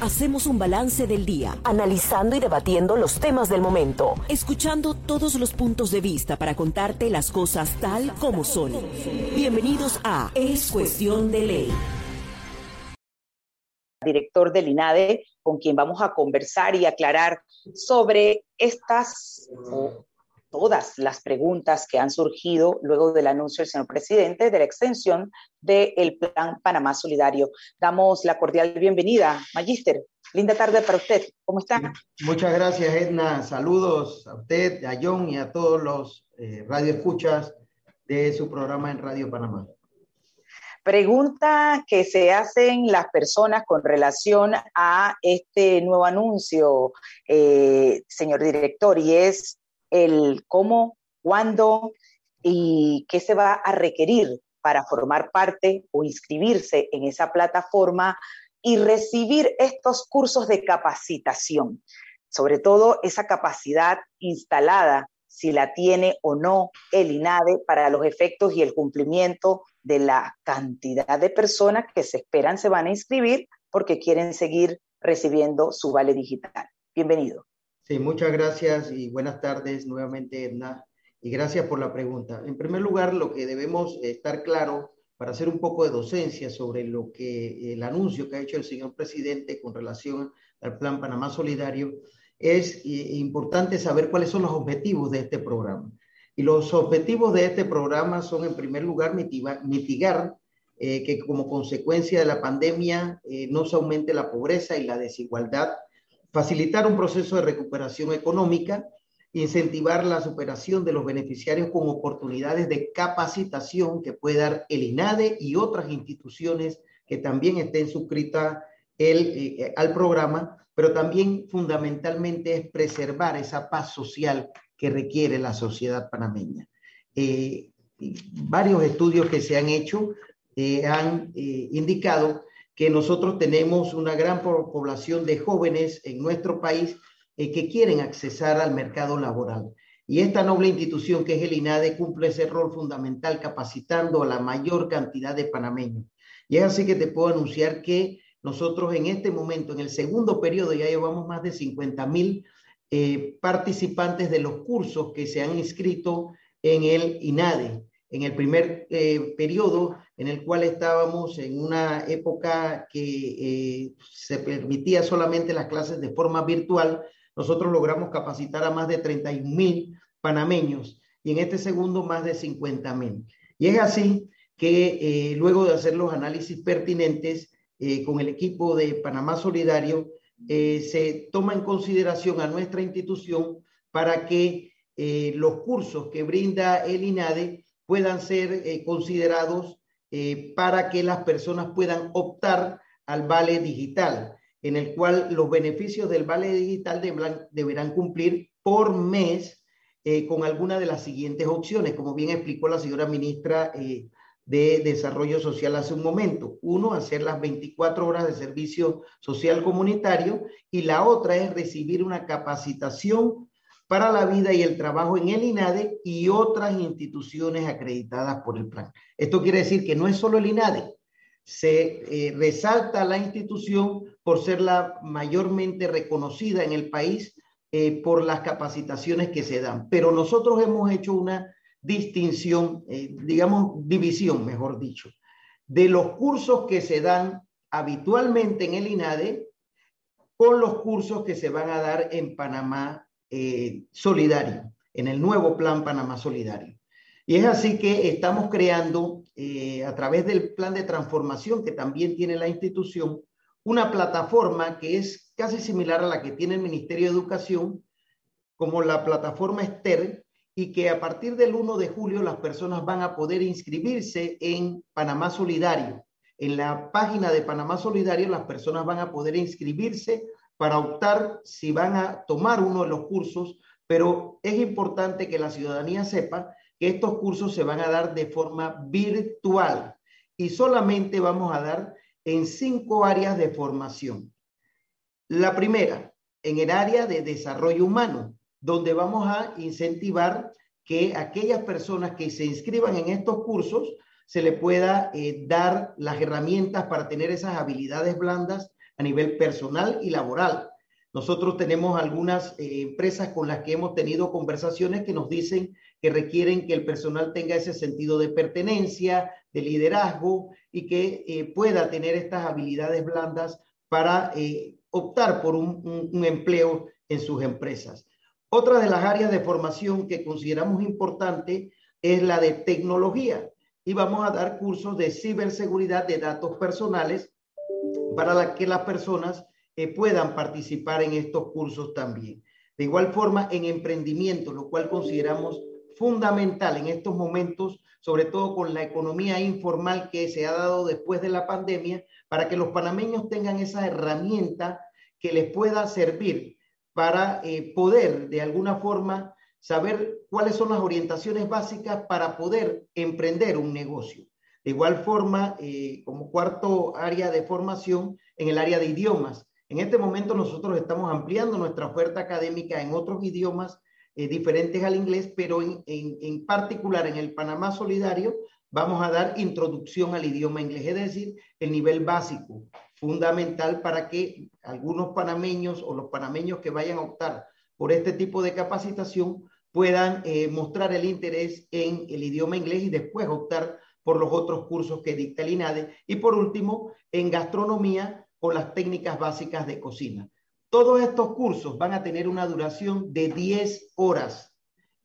Hacemos un balance del día, analizando y debatiendo los temas del momento, escuchando todos los puntos de vista para contarte las cosas tal como son. Bienvenidos a Es Cuestión de Ley. Director del INADE, con quien vamos a conversar y aclarar sobre estas todas las preguntas que han surgido luego del anuncio del señor presidente de la extensión del Plan Panamá Solidario. Damos la cordial bienvenida, Magíster. Linda tarde para usted. ¿Cómo está? Muchas gracias, Edna. Saludos a usted, a John y a todos los eh, radioescuchas de su programa en Radio Panamá. Pregunta que se hacen las personas con relación a este nuevo anuncio, eh, señor director, y es el cómo, cuándo y qué se va a requerir para formar parte o inscribirse en esa plataforma y recibir estos cursos de capacitación, sobre todo esa capacidad instalada, si la tiene o no el INADE para los efectos y el cumplimiento de la cantidad de personas que se esperan se van a inscribir porque quieren seguir recibiendo su vale digital. Bienvenido. Sí, muchas gracias y buenas tardes nuevamente, Edna, y gracias por la pregunta. En primer lugar, lo que debemos estar claro para hacer un poco de docencia sobre lo que el anuncio que ha hecho el señor presidente con relación al Plan Panamá Solidario, es importante saber cuáles son los objetivos de este programa. Y los objetivos de este programa son, en primer lugar, mitigar, eh, que como consecuencia de la pandemia eh, no se aumente la pobreza y la desigualdad facilitar un proceso de recuperación económica, incentivar la superación de los beneficiarios con oportunidades de capacitación que puede dar el INADE y otras instituciones que también estén suscritas el, eh, al programa, pero también fundamentalmente es preservar esa paz social que requiere la sociedad panameña. Eh, varios estudios que se han hecho eh, han indicado que nosotros tenemos una gran población de jóvenes en nuestro país eh, que quieren accesar al mercado laboral. Y esta noble institución que es el INADE cumple ese rol fundamental capacitando a la mayor cantidad de panameños. Y es así que te puedo anunciar que nosotros en este momento, en el segundo periodo, ya llevamos más de 50 mil eh, participantes de los cursos que se han inscrito en el INADE en el primer eh, periodo en el cual estábamos en una época que eh, se permitía solamente las clases de forma virtual, nosotros logramos capacitar a más de 31 mil panameños y en este segundo más de 50 mil. Y es así que eh, luego de hacer los análisis pertinentes con el equipo de Panamá Solidario, se toma en consideración a nuestra institución para que los cursos que brinda el INADE puedan ser eh, considerados eh, para que las personas puedan optar al vale digital, en el cual los beneficios del vale digital deberán, cumplir por mes eh, con alguna de las siguientes opciones, como bien explicó la señora ministra de Desarrollo Social hace un momento. Uno, hacer las 24 horas de servicio social comunitario y la otra es recibir una capacitación para la vida y el trabajo en el INADE y otras instituciones acreditadas por el plan. Esto quiere decir que no es solo el INADE, se eh, resalta la institución por ser la mayormente reconocida en el país eh, por las capacitaciones que se dan. Pero nosotros hemos hecho una distinción, eh, digamos, división, mejor dicho, de los cursos que se dan habitualmente en el INADE con los cursos que se van a dar en Panamá eh, solidario, en el nuevo plan Panamá Solidario. Y es así que estamos creando, eh, a través del plan de transformación que también tiene la institución, una plataforma que es casi similar a la que tiene el Ministerio de Educación, como la plataforma Ester, y que a partir del 1 de julio las personas van a poder inscribirse en Panamá Solidario. En la página de Panamá Solidario las personas van a poder inscribirse para optar si van a tomar uno de los cursos, pero es importante que la ciudadanía sepa que estos cursos se van a dar de forma virtual y solamente vamos a dar en cinco áreas de formación. La primera, en el área de desarrollo humano, donde vamos a incentivar que aquellas personas que se inscriban en estos cursos se le pueda eh, dar las herramientas para tener esas habilidades blandas a nivel personal y laboral. Nosotros tenemos algunas eh, empresas con las que hemos tenido conversaciones que nos dicen que requieren que el personal tenga ese sentido de pertenencia, de liderazgo y que eh, pueda tener estas habilidades blandas para eh, optar por un, un empleo en sus empresas. Otra de las áreas de formación que consideramos importante es la de tecnología y vamos a dar cursos de ciberseguridad de datos personales para que las personas eh, puedan participar en estos cursos también. De igual forma, en emprendimiento, lo cual consideramos fundamental en estos momentos, sobre todo con la economía informal que se ha dado después de la pandemia, para que los panameños tengan esa herramienta que les pueda servir para eh, poder de alguna forma saber cuáles son las orientaciones básicas para poder emprender un negocio. De igual forma, eh, como cuarto área de formación, en el área de idiomas. En este momento nosotros estamos ampliando nuestra oferta académica en otros idiomas eh, diferentes al inglés, pero en, en, particular en el Panamá Solidario vamos a dar introducción al idioma inglés, es decir, el nivel básico, fundamental para que algunos panameños o los panameños que vayan a optar por este tipo de capacitación puedan eh, mostrar el interés en el idioma inglés y después optar por los otros cursos que dicta el INADE. Y por último, en gastronomía, con las técnicas básicas de cocina. Todos estos cursos van a tener una duración de 10 horas,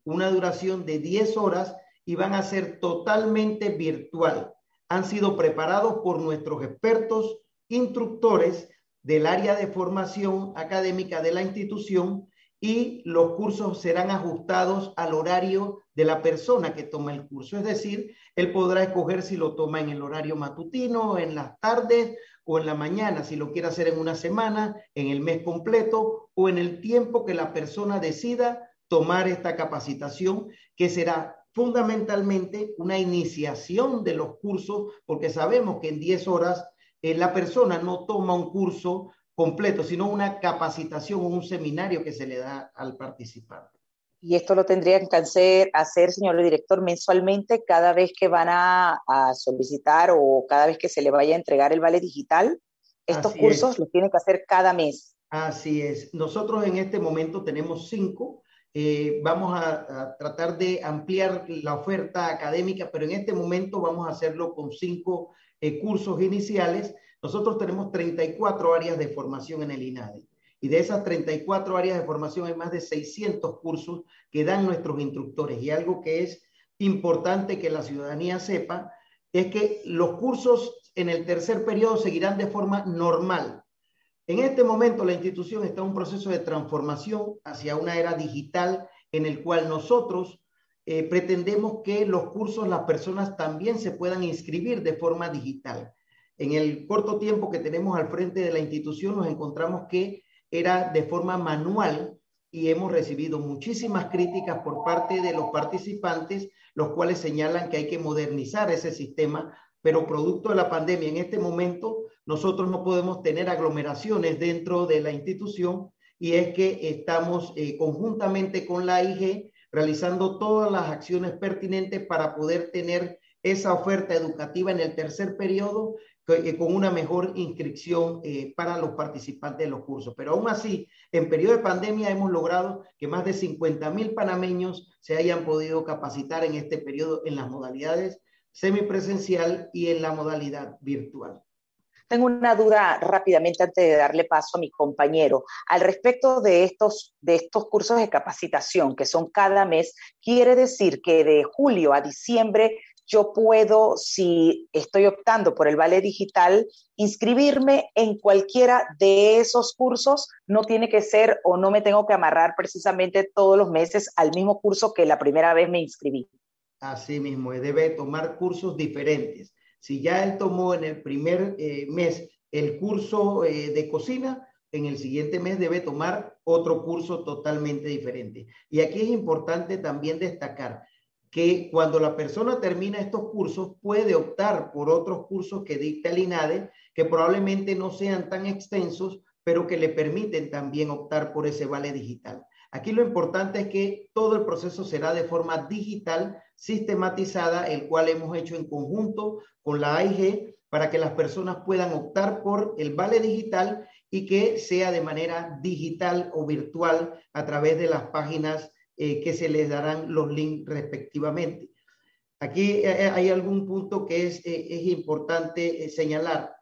una duración de 10 horas y van a ser totalmente virtual. Han sido preparados por nuestros expertos, instructores del área de formación académica de la institución y los cursos serán ajustados al horario de la persona que toma el curso. Es decir, él podrá escoger si lo toma en el horario matutino, en las tardes o en la mañana, si lo quiere hacer en una semana, en el mes completo o en el tiempo que la persona decida tomar esta capacitación, que será fundamentalmente una iniciación de los cursos, porque sabemos que en 10 horas eh, la persona no toma un curso completo, sino una capacitación o un seminario que se le da al participante. Y esto lo tendrían que hacer, hacer, señor director, mensualmente cada vez que van a, solicitar o cada vez que se le vaya a entregar el vale digital. Estos cursos los tienen que hacer cada mes. Así es. Nosotros en este momento tenemos cinco. Eh, vamos a, tratar de ampliar la oferta académica, pero en este momento vamos a hacerlo con cinco eh, cursos iniciales nosotros tenemos 34 áreas de formación en el INADE. Y de esas 34 áreas de formación hay más de 600 cursos que dan nuestros instructores. Y algo que es importante que la ciudadanía sepa es que los cursos en el tercer periodo seguirán de forma normal. En este momento la institución está en un proceso de transformación hacia una era digital en el cual nosotros eh, pretendemos que los cursos las personas también se puedan inscribir de forma digital. En el corto tiempo que tenemos al frente de la institución nos encontramos que era de forma manual y hemos recibido muchísimas críticas por parte de los participantes, los cuales señalan que hay que modernizar ese sistema, pero producto de la pandemia en este momento nosotros no podemos tener aglomeraciones dentro de la institución y es que estamos eh, conjuntamente con la IG realizando todas las acciones pertinentes para poder tener esa oferta educativa en el tercer periodo con una mejor inscripción eh, para los participantes de los cursos. Pero aún así, en periodo de pandemia hemos logrado que más de 50 mil panameños se hayan podido capacitar en este periodo en las modalidades semipresencial y en la modalidad virtual. Tengo una duda rápidamente antes de darle paso a mi compañero. Al respecto de estos, de estos cursos de capacitación que son cada mes, quiere decir que de julio a diciembre yo puedo, si estoy optando por el vale digital, inscribirme en cualquiera de esos cursos. No tiene que ser o no me tengo que amarrar precisamente todos los meses al mismo curso que la primera vez me inscribí. Así mismo, debe tomar cursos diferentes. Si ya él tomó en el primer eh, mes el curso eh, de cocina, en el siguiente mes debe tomar otro curso totalmente diferente. Y aquí es importante también destacar que cuando la persona termina estos cursos puede optar por otros cursos que dicta el INADE, que probablemente no sean tan extensos, pero que le permiten también optar por ese vale digital. Aquí lo importante es que todo el proceso será de forma digital, sistematizada, el cual hemos hecho en conjunto con la AIG para que las personas puedan optar por el vale digital y que sea de manera digital o virtual a través de las páginas eh, que se les darán los links respectivamente. Aquí eh, eh, hay algún punto que es, es importante señalar.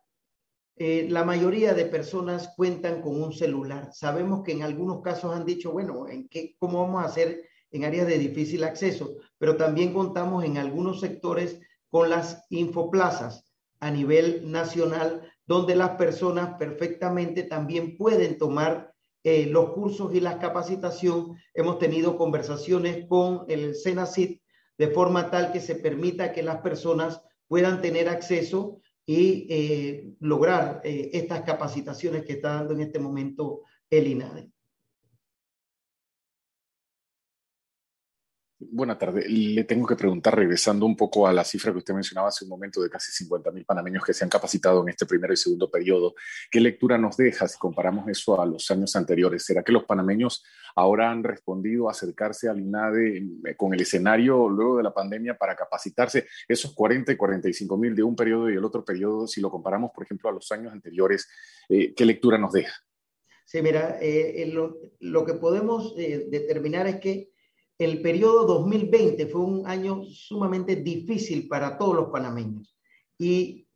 la mayoría de personas cuentan con un celular. Sabemos que en algunos casos han dicho, bueno, ¿en qué, ¿cómo vamos a hacer en áreas de difícil acceso? Pero también contamos en algunos sectores con las infoplazas a nivel nacional, donde las personas perfectamente también pueden tomar eh, los cursos y la capacitación. Hemos tenido conversaciones con el SENACIT de forma tal que se permita que las personas puedan tener acceso y eh, lograr eh, estas capacitaciones que está dando en este momento el INADE. Buenas tardes. Le tengo que preguntar, regresando un poco a la cifra que usted mencionaba hace un momento de casi 50 mil panameños que se han capacitado en este primero y segundo periodo, ¿qué lectura nos deja si comparamos eso a los años anteriores? ¿Será que los panameños ahora han respondido a acercarse al INADE eh, con el escenario luego de la pandemia para capacitarse? Esos 40 y 45 mil de un periodo y el otro periodo, si lo comparamos, por ejemplo, a los años anteriores, eh, ¿qué lectura nos deja? Sí, mira, eh, lo, que podemos determinar es que el periodo 2020 fue un año sumamente difícil para todos los panameños. Y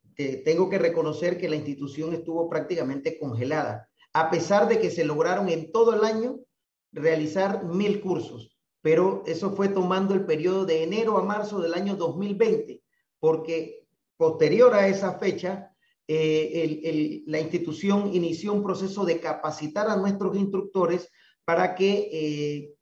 tengo que reconocer que la institución estuvo prácticamente congelada, a pesar de que se lograron en todo el año realizar mil cursos, pero eso fue tomando el periodo de enero a marzo del año 2020, porque posterior a esa fecha, eh, la institución inició un proceso de capacitar a nuestros instructores para que eh,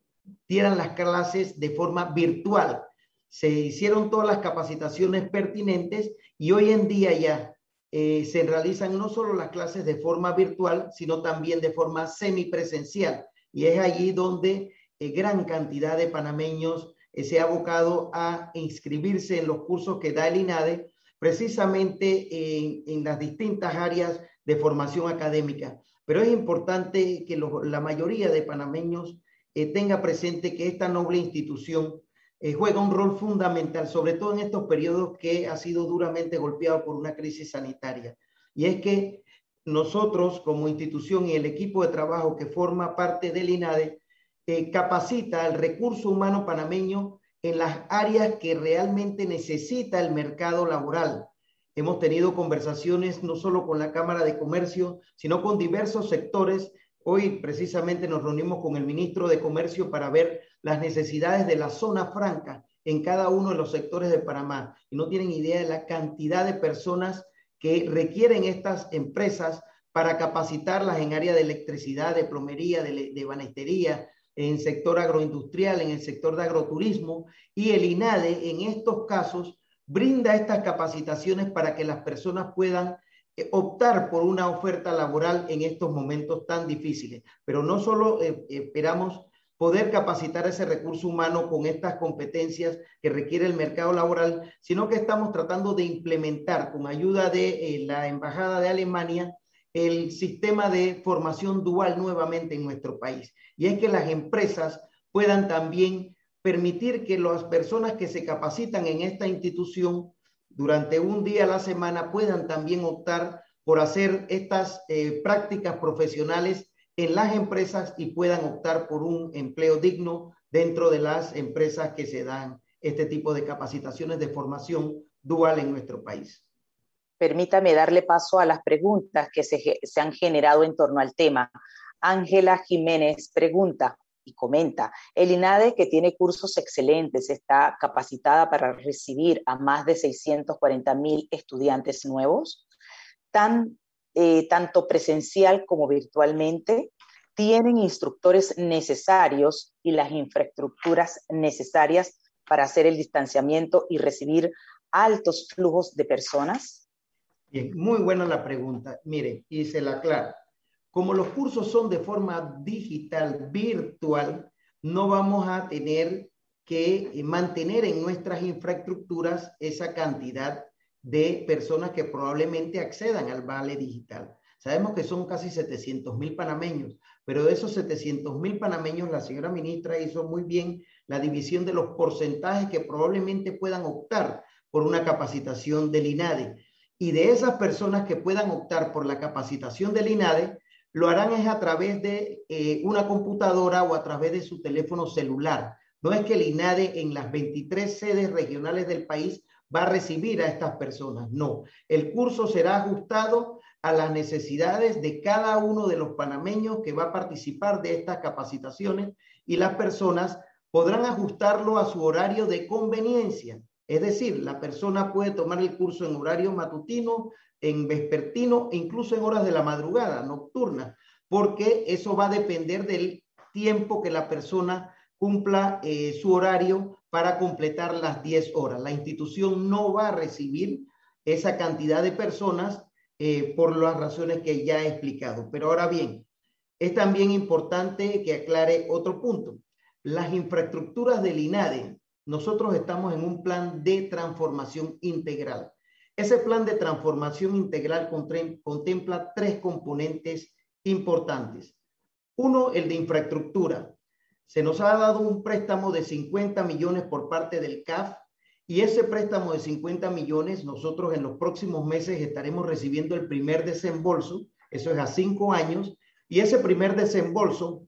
dieran las clases de forma virtual. Se hicieron todas las capacitaciones pertinentes y hoy en día ya eh, se realizan no solo las clases de forma virtual, sino también de forma semipresencial. Y es allí donde eh, gran cantidad de panameños eh, se ha abocado a inscribirse en los cursos que da el INADE, precisamente en, las distintas áreas de formación académica. Pero es importante que la mayoría de panameños eh, tenga presente que esta noble institución eh, juega un rol fundamental, sobre todo en estos periodos que ha sido duramente golpeado por una crisis sanitaria. Y es que nosotros como institución y el equipo de trabajo que forma parte del INADE eh, capacita al recurso humano panameño en las áreas que realmente necesita el mercado laboral. Hemos tenido conversaciones no solo con la Cámara de Comercio, sino con diversos sectores Hoy precisamente nos reunimos con el ministro de Comercio para ver las necesidades de la zona franca en cada uno de los sectores de Panamá. Y no tienen idea de la cantidad de personas que requieren estas empresas para capacitarlas en área de electricidad, de plomería, de, de banistería, en sector agroindustrial, en el sector de agroturismo. Y el INADE en estos casos brinda estas capacitaciones para que las personas puedan optar por una oferta laboral en estos momentos tan difíciles. Pero no solo eh, esperamos poder capacitar ese recurso humano con estas competencias que requiere el mercado laboral, sino que estamos tratando de implementar con ayuda de eh, la Embajada de Alemania el sistema de formación dual nuevamente en nuestro país. Y es que las empresas puedan también permitir que las personas que se capacitan en esta institución durante un día a la semana puedan también optar por hacer estas eh, prácticas profesionales en las empresas y puedan optar por un empleo digno dentro de las empresas que se dan este tipo de capacitaciones de formación dual en nuestro país. Permítame darle paso a las preguntas que se, se han generado en torno al tema. Ángela Jiménez pregunta, y comenta, el INADE, que tiene cursos excelentes, está capacitada para recibir a más de 640 mil estudiantes nuevos, tan, eh, tanto presencial como virtualmente, tienen instructores necesarios y las infraestructuras necesarias para hacer el distanciamiento y recibir altos flujos de personas? Bien, muy buena la pregunta. Mire, y se la aclaro. Como los cursos son de forma digital, virtual, no vamos a tener que mantener en nuestras infraestructuras esa cantidad de personas que probablemente accedan al vale digital. Sabemos que son casi 700 mil panameños, pero de esos 700 mil panameños, la señora ministra hizo muy bien la división de los porcentajes que probablemente puedan optar por una capacitación del INADE. Y de esas personas que puedan optar por la capacitación del INADE, lo harán es a través de eh, una computadora o a través de su teléfono celular. No es que el INADE en las 23 sedes regionales del país va a recibir a estas personas, no. El curso será ajustado a las necesidades de cada uno de los panameños que va a participar de estas capacitaciones y las personas podrán ajustarlo a su horario de conveniencia. Es decir, la persona puede tomar el curso en horario matutino, en vespertino incluso en horas de la madrugada, nocturna, porque eso va a depender del tiempo que la persona cumpla eh, su horario para completar las 10 horas. La institución no va a recibir esa cantidad de personas eh, por las razones que ya he explicado. Pero ahora bien, es también importante que aclare otro punto. Las infraestructuras del INADE, nosotros estamos en un plan de transformación integral. Ese plan de transformación integral contempla tres componentes importantes. Uno, el de infraestructura. Se nos ha dado un préstamo de 50 millones por parte del CAF y ese préstamo de 50 millones, nosotros en los próximos meses estaremos recibiendo el primer desembolso, eso es a cinco años, y ese primer desembolso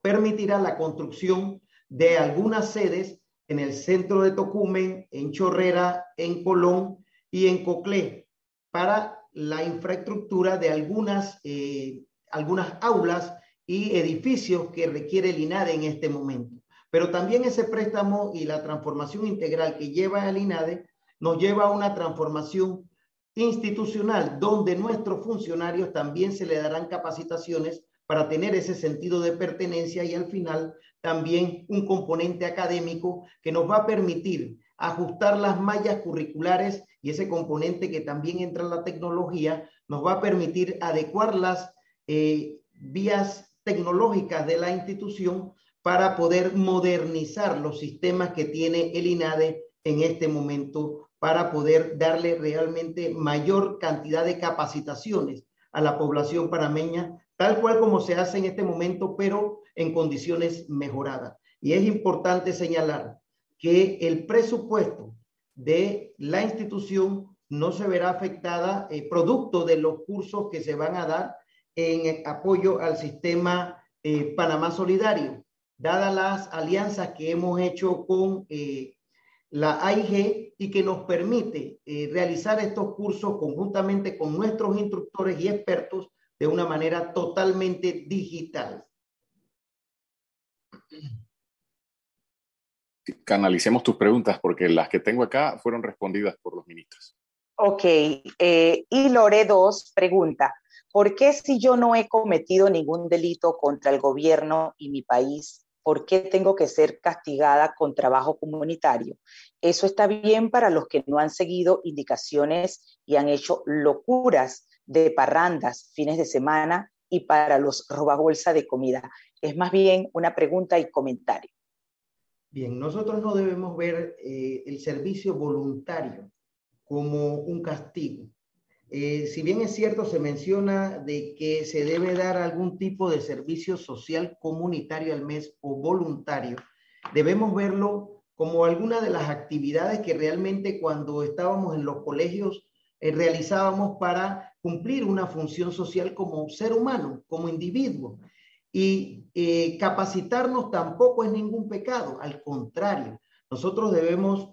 permitirá la construcción de algunas sedes en el centro de Tocumen, en Chorrera, en Colón y en Coclé, para la infraestructura de algunas, eh, algunas aulas y edificios que requiere el INADE en este momento. Pero también ese préstamo y la transformación integral que lleva el INADE nos lleva a una transformación institucional donde nuestros funcionarios también se le darán capacitaciones para tener ese sentido de pertenencia y al final también un componente académico que nos va a permitir ajustar las mallas curriculares y ese componente que también entra en la tecnología nos va a permitir adecuar las eh, vías tecnológicas de la institución para poder modernizar los sistemas que tiene el INADE en este momento para poder darle realmente mayor cantidad de capacitaciones a la población panameña, tal cual como se hace en este momento, pero en condiciones mejoradas. Y es importante señalar que el presupuesto de la institución no se verá afectada eh, producto de los cursos que se van a dar en apoyo al sistema eh, Panamá Solidario dadas las alianzas que hemos hecho con eh, la AIG y que nos permite eh, realizar estos cursos conjuntamente con nuestros instructores y expertos de una manera totalmente digital. Canalicemos tus preguntas porque las que tengo acá fueron respondidas por los ministros. Ok, eh, y Lore 2 pregunta, ¿por qué si yo no he cometido ningún delito contra el gobierno y mi país, ¿por qué tengo que ser castigada con trabajo comunitario? Eso está bien para los que no han seguido indicaciones y han hecho locuras de parrandas fines de semana y para los robabolsa de comida. Es más bien una pregunta y comentario. Bien, nosotros no debemos ver eh, el servicio voluntario como un castigo. Eh, si bien es cierto, se menciona de que se debe dar algún tipo de servicio social comunitario al mes o voluntario, debemos verlo como alguna de las actividades que realmente cuando estábamos en los colegios eh, realizábamos para cumplir una función social como ser humano, como individuo. Y eh, capacitarnos tampoco es ningún pecado, al contrario, nosotros debemos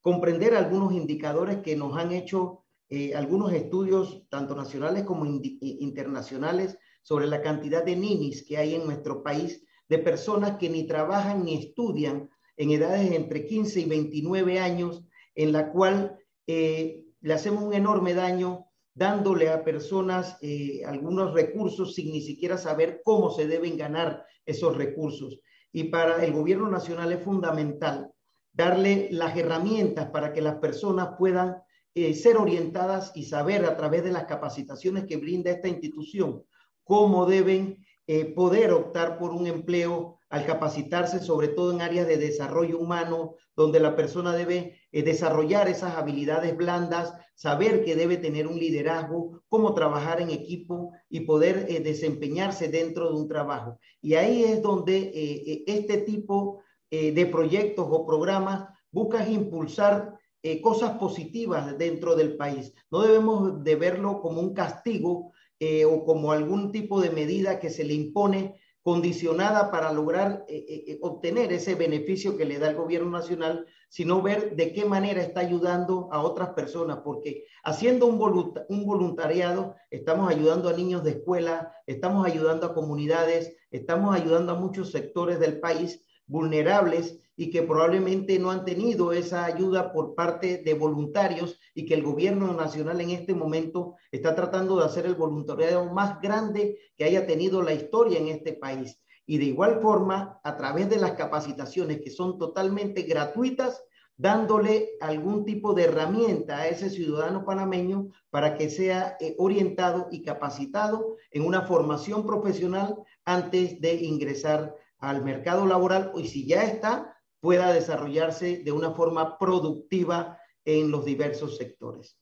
comprender algunos indicadores que nos han hecho eh, algunos estudios, tanto nacionales como internacionales, sobre la cantidad de ninis que hay en nuestro país, de personas que ni trabajan ni estudian en edades entre 15 y 29 años, en la cual eh, le hacemos un enorme daño dándole a personas eh, algunos recursos sin ni siquiera saber cómo se deben ganar esos recursos. Y para el gobierno nacional es fundamental darle las herramientas para que las personas puedan eh, ser orientadas y saber a través de las capacitaciones que brinda esta institución cómo deben eh, poder optar por un empleo al capacitarse, sobre todo en áreas de desarrollo humano, donde la persona debe eh, desarrollar esas habilidades blandas, saber que debe tener un liderazgo, cómo trabajar en equipo y poder desempeñarse dentro de un trabajo. Y ahí es donde este tipo de proyectos o programas buscan impulsar eh, cosas positivas dentro del país. No debemos de verlo como un castigo eh, o como algún tipo de medida que se le impone condicionada para lograr eh, obtener ese beneficio que le da el gobierno nacional, sino ver de qué manera está ayudando a otras personas, porque haciendo un, un voluntariado estamos ayudando a niños de escuela, estamos ayudando a comunidades, estamos ayudando a muchos sectores del país vulnerables y que probablemente no han tenido esa ayuda por parte de voluntarios y que el gobierno nacional en este momento está tratando de hacer el voluntariado más grande que haya tenido la historia en este país. Y de igual forma, a través de las capacitaciones que son totalmente gratuitas, dándole algún tipo de herramienta a ese ciudadano panameño para que sea eh, orientado y capacitado en una formación profesional antes de ingresar al mercado laboral y si ya está, pueda desarrollarse de una forma productiva en los diversos sectores.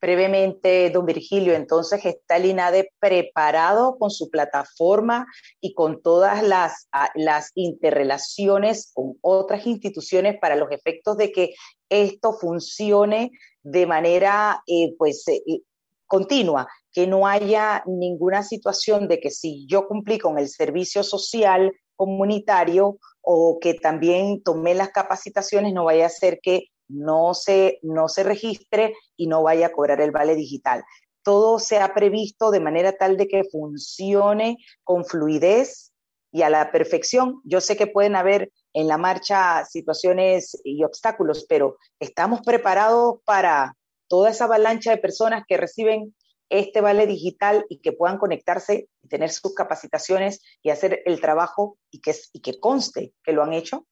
Brevemente, don Virgilio, entonces está el INADE preparado con su plataforma y con todas las, las interrelaciones con otras instituciones para los efectos de que esto funcione de manera eh, pues, eh, continua, que no haya ninguna situación de que si yo cumplí con el servicio social comunitario o que también tome las capacitaciones, no vaya a ser que no se, no se registre y no vaya a cobrar el vale digital. Todo se ha previsto de manera tal de que funcione con fluidez y a la perfección. Yo sé que pueden haber en la marcha situaciones y obstáculos, pero estamos preparados para toda esa avalancha de personas que reciben este vale digital y que puedan conectarse y tener sus capacitaciones y hacer el trabajo y que, y que conste que lo han hecho?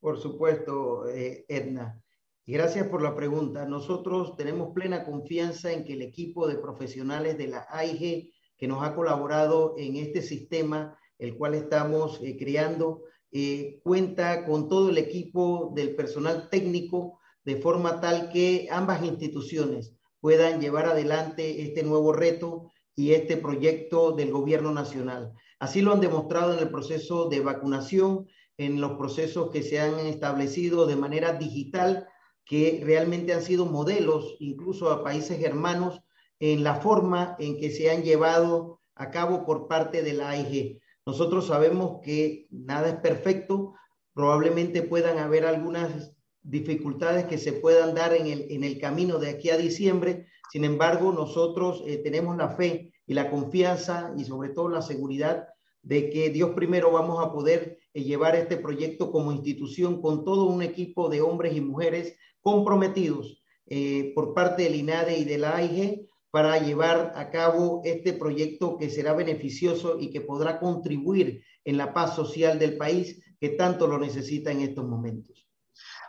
Por supuesto, eh, Edna. Y gracias por la pregunta. Nosotros tenemos plena confianza en que el equipo de profesionales de la AIG que nos ha colaborado en este sistema, el cual estamos eh, creando, eh, cuenta con todo el equipo del personal técnico de forma tal que ambas instituciones puedan llevar adelante este nuevo reto y este proyecto del gobierno nacional. Así lo han demostrado en el proceso de vacunación, en los procesos que se han establecido de manera digital, que realmente han sido modelos incluso a países hermanos en la forma en que se han llevado a cabo por parte de la AIG. Nosotros sabemos que nada es perfecto, probablemente puedan haber algunas dificultades que se puedan dar en el, en el camino de aquí a diciembre. Sin embargo, nosotros eh, tenemos la fe y la confianza y sobre todo la seguridad de que Dios primero vamos a poder eh, llevar este proyecto como institución con todo un equipo de hombres y mujeres comprometidos eh, por parte del INADE y de la AIG para llevar a cabo este proyecto que será beneficioso y que podrá contribuir en la paz social del país que tanto lo necesita en estos momentos.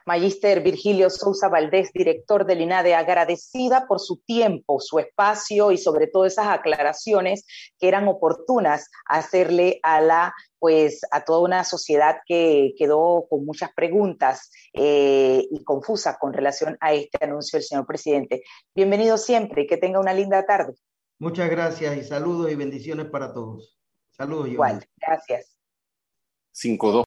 Magister Virgilio Sousa Valdés, director del INADE, agradecida por su tiempo, su espacio y sobre todo esas aclaraciones que eran oportunas hacerle a la pues a toda una sociedad que quedó con muchas preguntas eh, y confusa con relación a este anuncio del señor presidente. Bienvenido siempre y que tenga una linda tarde. Muchas gracias y saludos y bendiciones para todos. Saludos. Igual, gracias. 5-2.